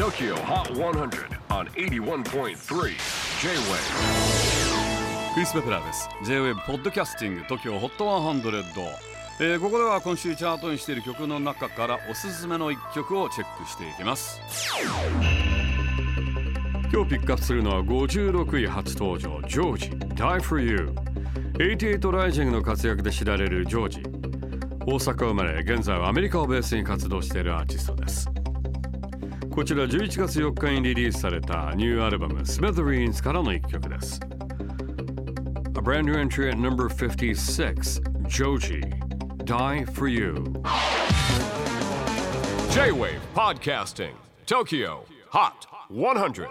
TOKYO HOT 100 on 81.3 J-WAVE クリス・ベプラーです。J-WAVE ポッドキャスティング TOKYO HOT 100、えーここでは今週チャートにしている曲の中からおすすめの一曲をチェックしていきます。今日ピックアップするのは56位初登場ジョージ。Die for You 88ライジングの活躍で知られるジョージ。大阪生まれ現在はアメリカをベースに活動しているアーティストです。こちら11月4日にリリースされたニューアルバム Smithereens からの一曲です A brand new entry at number 56 Joji Die for You J-WAVE PODCASTING TOKYO HOT 100